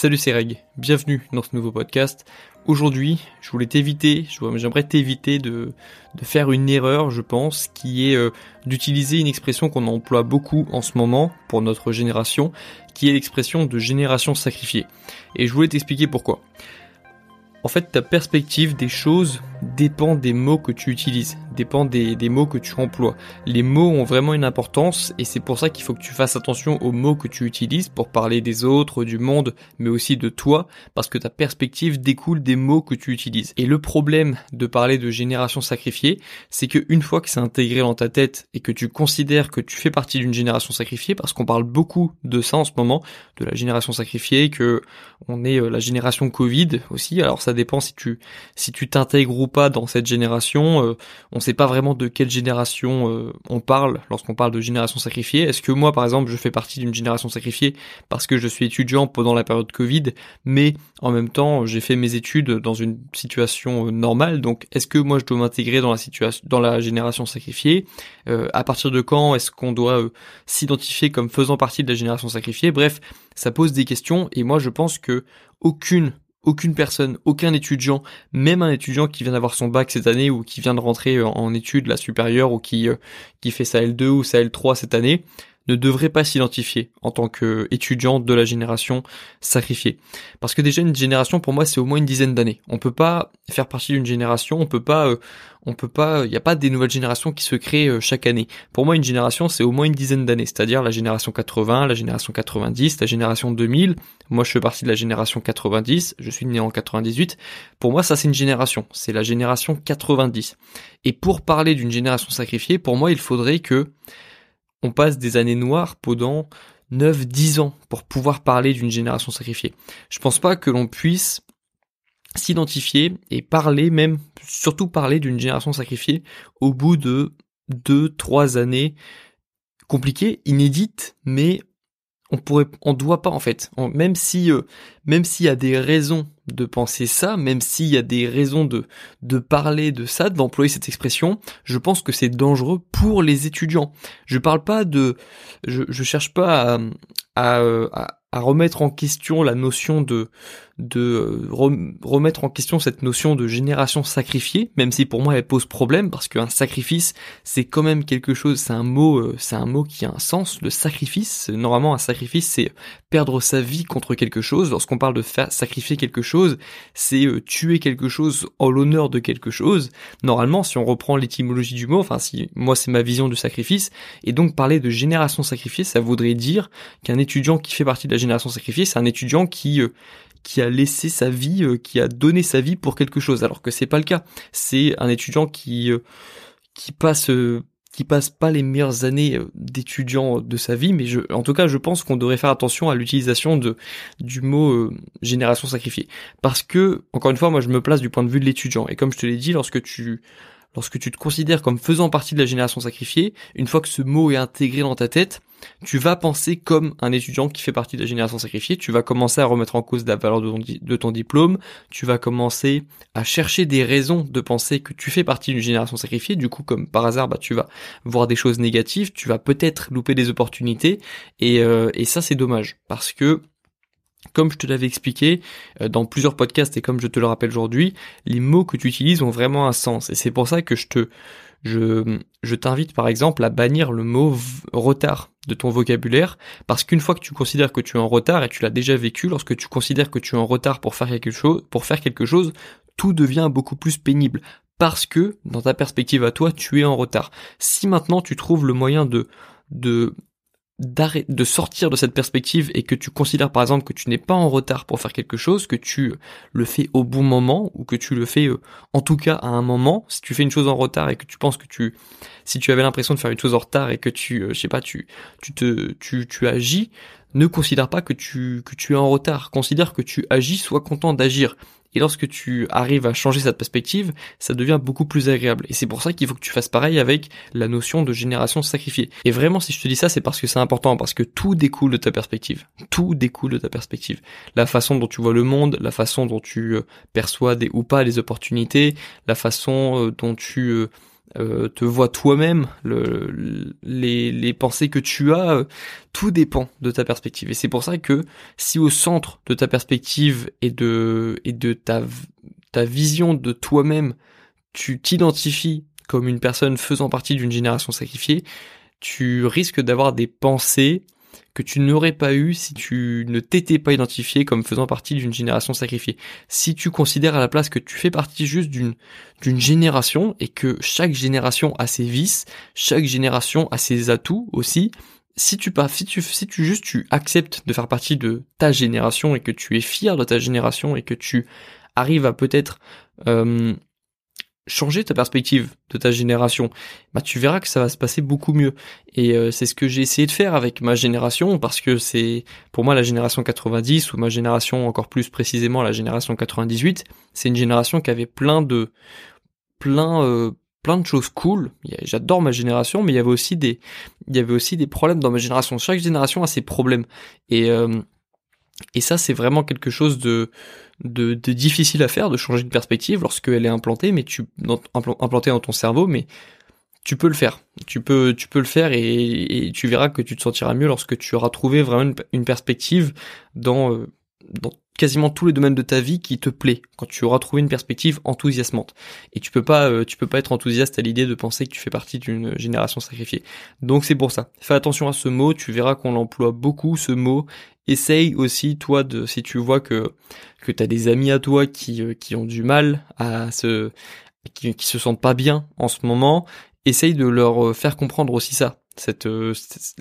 Salut c'est Reg, bienvenue dans ce nouveau podcast. Aujourd'hui, je voulais t'éviter, j'aimerais t'éviter de, faire une erreur, je pense, qui est euh, d'utiliser une expression qu'on emploie beaucoup en ce moment pour notre génération, qui est l'expression de génération sacrifiée. Et je voulais t'expliquer pourquoi. En fait, ta perspective des choses dépend des mots que tu utilises, dépend des, mots que tu emploies. Les mots ont vraiment une importance et c'est pour ça qu'il faut que tu fasses attention aux mots que tu utilises pour parler des autres, du monde, mais aussi de toi, parce que ta perspective découle des mots que tu utilises. Et le problème de parler de génération sacrifiée, c'est que une fois que c'est intégré dans ta tête et que tu considères que tu fais partie d'une génération sacrifiée, parce qu'on parle beaucoup de ça en ce moment, de la génération sacrifiée, que on est euh, la génération Covid aussi. Alors ça dépend si tu si tu t'intègres ou pas dans cette génération. Euh, on sait pas vraiment de quelle génération euh, on parle lorsqu'on parle de génération sacrifiée. Est-ce que moi, par exemple, je fais partie d'une génération sacrifiée parce que je suis étudiant pendant la période Covid, mais en même temps, j'ai fait mes études dans une situation euh, normale. Donc, est-ce que moi, je dois m'intégrer dans la dans la génération sacrifiée À partir de quand est-ce qu'on doit s'identifier comme faisant partie de la génération sacrifiée? Bref, ça pose des questions et moi, je pense que aucune aucune personne, aucun étudiant, même un étudiant qui vient d'avoir son bac cette année ou qui vient de rentrer euh, en études la supérieure ou qui, euh, qui fait sa L2 ou sa L3 cette année, ne devrait pas s'identifier en tant qu'étudiant de la génération sacrifiée. Parce que déjà une génération pour moi c'est au moins une dizaine d'années. On peut pas faire partie d'une génération, on peut pas, euh, on peut pas, il n'y a pas des nouvelles générations qui se créent euh, chaque année. Pour moi une génération c'est au moins une dizaine d'années, c'est-à-dire la génération 80, la génération 90, la génération 2000. Moi je fais partie de la génération 90, je suis né en 98. Pour moi ça c'est une génération, c'est la génération 90. Et pour parler d'une génération sacrifiée, pour moi il faudrait que on passe des années noires pendant 9-10 ans pour pouvoir parler d'une génération sacrifiée. Je pense pas que l'on puisse s'identifier et parler même, surtout parler d'une génération sacrifiée au bout de 2-3 années compliquées, inédites, mais on pourrait, on doit pas en fait. même si, euh, même s'il y a des raisons de penser ça, même s'il y a des raisons de de parler de ça, d'employer cette expression, je pense que c'est dangereux pour les étudiants. Je parle pas de, je, je cherche pas à, à, à à remettre en question la notion de de euh, remettre en question cette notion de génération sacrifiée, même si pour moi elle pose problème parce qu'un sacrifice c'est quand même quelque chose, c'est un mot, euh, c'est un mot qui a un sens. Le sacrifice, normalement un sacrifice c'est perdre sa vie contre quelque chose. Lorsqu'on parle de faire sacrifier quelque chose, c'est euh, tuer quelque chose en l'honneur de quelque chose. Normalement, si on reprend l'étymologie du mot, enfin si moi c'est ma vision du sacrifice, et donc parler de génération sacrifiée, ça voudrait dire qu'un étudiant qui fait partie de la génération sacrifiée, c'est un étudiant qui qui a laissé sa vie, euh, qui a donné sa vie pour quelque chose, alors que c'est pas le cas. C'est un étudiant qui qui passe qui passe pas les meilleures années d'étudiant de sa vie, mais en tout cas, je pense qu'on devrait faire attention à l'utilisation de du mot génération sacrifiée, parce que encore une fois, moi, je me place du point de vue de l'étudiant, et comme je te l'ai dit, lorsque tu lorsque tu te considères comme faisant partie de la génération sacrifiée, une fois que ce mot est intégré dans ta tête, tu vas penser comme un étudiant qui fait partie de la génération sacrifiée, tu vas commencer à remettre en cause la valeur de ton, diplôme, tu vas commencer à chercher des raisons de penser que tu fais partie d'une génération sacrifiée, du coup comme par hasard bah, tu vas voir des choses négatives, tu vas peut-être louper des opportunités, et, euh, et ça c'est dommage, parce que comme je te l'avais expliqué euh, dans plusieurs podcasts et comme je te le rappelle aujourd'hui, les mots que tu utilises ont vraiment un sens. Et c'est pour ça que je te, je, je t'invite par exemple à bannir le mot retard de ton vocabulaire parce qu'une fois que tu considères que tu es en retard et tu l'as déjà vécu, lorsque tu considères que tu es en retard pour faire quelque chose, pour faire quelque chose, tout devient beaucoup plus pénible parce que dans ta perspective à toi, tu es en retard. Si maintenant tu trouves le moyen de de de sortir de cette perspective et que tu considères par exemple que tu n'es pas en retard pour faire quelque chose, que tu le fais au bon moment ou que tu le fais euh, en tout cas à un moment, si tu fais une chose en retard et que tu penses que tu si tu avais l'impression de faire une chose en retard et que tu euh, je sais pas tu tu te tu tu agis, ne considère pas que tu que tu es en retard, considère que tu agis, sois content d'agir. Et lorsque tu arrives à changer cette perspective, ça devient beaucoup plus agréable. Et c'est pour ça qu'il faut que tu fasses pareil avec la notion de génération sacrifiée. Et vraiment, si je te dis ça, c'est parce que c'est important, parce que tout découle de ta perspective. Tout découle de ta perspective. La façon dont tu vois le monde, la façon dont tu euh, perçois des ou pas les opportunités, la façon euh, dont tu euh, te vois toi-même, le, les, pensées que tu as, euh, tout dépend de ta perspective. Et c'est pour ça que si au centre de ta perspective et de, et de ta, ta vision de toi-même, tu t'identifies comme une personne faisant partie d'une génération sacrifiée, tu risques d'avoir des pensées que tu n'aurais pas eu si tu ne t'étais pas identifié comme faisant partie d'une génération sacrifiée. Si tu considères à la place que tu fais partie juste d'une d'une génération et que chaque génération a ses vices, chaque génération a ses atouts aussi, si tu pas si tu si tu juste tu acceptes de faire partie de ta génération et que tu es fier de ta génération et que tu arrives à peut-être euh, changer ta perspective de ta génération, bah tu verras que ça va se passer beaucoup mieux. Et euh, c'est ce que j'ai essayé de faire avec ma génération parce que c'est pour moi la génération 90 ou ma génération encore plus précisément la génération 98, c'est une génération qui avait plein de plein euh, plein de choses cool. J'adore ma génération, mais il y avait aussi des il y avait aussi des problèmes dans ma génération. Chaque génération a ses problèmes et euh, et ça, c'est vraiment quelque chose de, difficile à faire, de changer de perspective lorsqu'elle est implantée, mais tu implantée dans ton cerveau, mais tu peux le faire. Tu peux, tu peux le faire et, tu verras que tu te sentiras mieux lorsque tu auras trouvé vraiment une, perspective dans, euh, dans quasiment tous les domaines de ta vie qui te plaît, quand tu auras trouvé une perspective enthousiasmante. Et tu peux pas, euh, tu peux pas être enthousiaste à l'idée de penser que tu fais partie d'une génération sacrifiée. Donc c'est pour ça. Fais attention à ce mot, tu verras qu'on l'emploie beaucoup ce mot. Essaye aussi toi de, si tu vois que que t'as des amis à toi qui euh, qui ont du mal à se, qui, qui se sentent pas bien en ce moment, essaye de leur euh, faire comprendre aussi ça, cette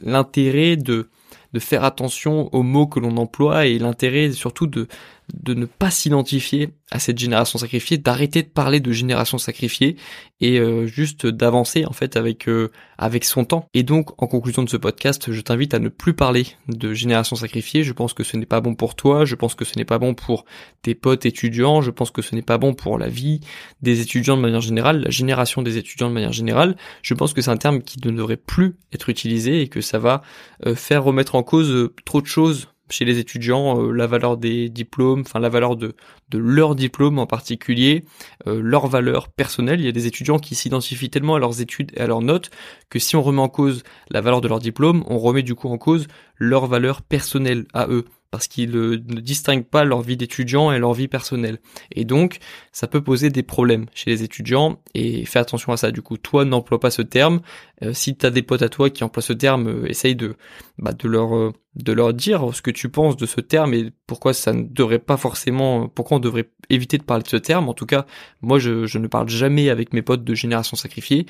l'intérêt de de faire attention aux mots que l'on emploie et l'intérêt surtout de, de ne pas s'identifier à cette génération sacrifiée, d'arrêter de parler de génération sacrifiée et euh, juste d'avancer en fait avec euh, avec son temps. Et donc en conclusion de ce podcast, je t'invite à ne plus parler de génération sacrifiée. Je pense que ce n'est pas bon pour toi, je pense que ce n'est pas bon pour tes potes étudiants, je pense que ce n'est pas bon pour la vie des étudiants de manière générale, la génération des étudiants de manière générale. Je pense que c'est un terme qui ne devrait plus être utilisé et que ça va euh, faire remettre en cause trop de choses chez les étudiants euh, la valeur des diplômes, enfin la valeur de, de leur diplôme en particulier, euh, leur valeur personnelle. Il y a des étudiants qui s'identifient tellement à leurs études et à leurs notes que si on remet en cause la valeur de leur diplôme, on remet du coup en cause leur valeur personnelle à eux parce qu'ils ne distinguent pas leur vie d'étudiant et leur vie personnelle. Et donc, ça peut poser des problèmes chez les étudiants, et fais attention à ça. Du coup, toi, n'emploie pas ce terme. Euh, si tu des potes à toi qui emploient ce terme, euh, essaye de, bah, de leur euh, de leur dire ce que tu penses de ce terme et pourquoi ça ne devrait pas forcément, pourquoi on devrait éviter de parler de ce terme. En tout cas, moi, je, ne parle jamais avec mes potes de génération sacrifiée.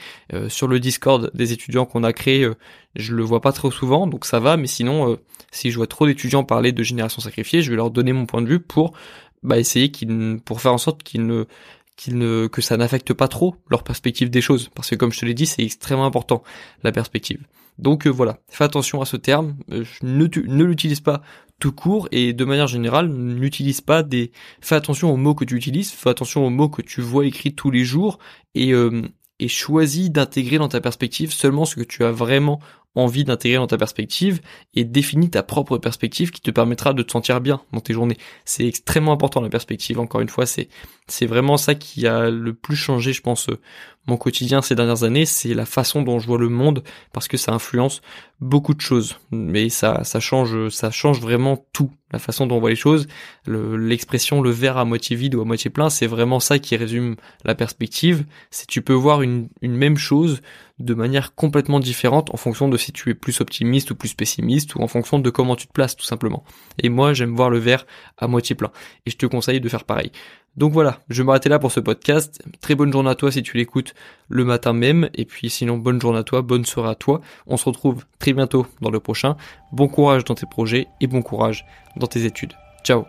sur le Discord des étudiants qu'on a créé, je le vois pas trop souvent, donc ça va. Mais sinon, si je vois trop d'étudiants parler de génération sacrifiée, je vais leur donner mon point de vue pour bah, essayer qu'ils, pour faire en sorte qu'ils ne, qu'ils ne, que ça n'affecte pas trop leur perspective des choses. Parce que comme je te l'ai dit, c'est extrêmement important, la perspective. Donc euh, voilà, fais attention à ce terme, euh, ne, l'utilise pas tout court et de manière générale, n'utilise pas des... Fais attention aux mots que tu utilises, fais attention aux mots que tu vois écrits tous les jours et, euh, choisis d'intégrer dans ta perspective seulement ce que tu as vraiment envie d'intégrer dans ta perspective et définis ta propre perspective qui te permettra de te sentir bien dans tes journées. C'est extrêmement important la perspective. Encore une fois, c'est c'est vraiment ça qui a le plus changé, je pense, euh, mon quotidien ces dernières années. C'est la façon dont je vois le monde parce que ça influence beaucoup de choses. Mais ça change ça change vraiment tout. La façon dont on voit les choses, l'expression le, verre à moitié vide ou à moitié plein, c'est vraiment ça qui résume la perspective. C'est tu peux voir une une même chose de manière complètement différente en fonction de si tu es plus optimiste ou plus pessimiste ou en fonction de comment tu te places tout simplement. Et moi j'aime voir le verre à moitié plein et je te conseille de faire pareil. Donc voilà, je vais m'arrêter là pour ce podcast. Très bonne journée à toi si tu l'écoutes le matin même. Et puis sinon, bonne journée à toi, bonne soirée à toi. On se retrouve très bientôt dans le prochain. Bon courage dans tes projets et bon courage dans tes études. Ciao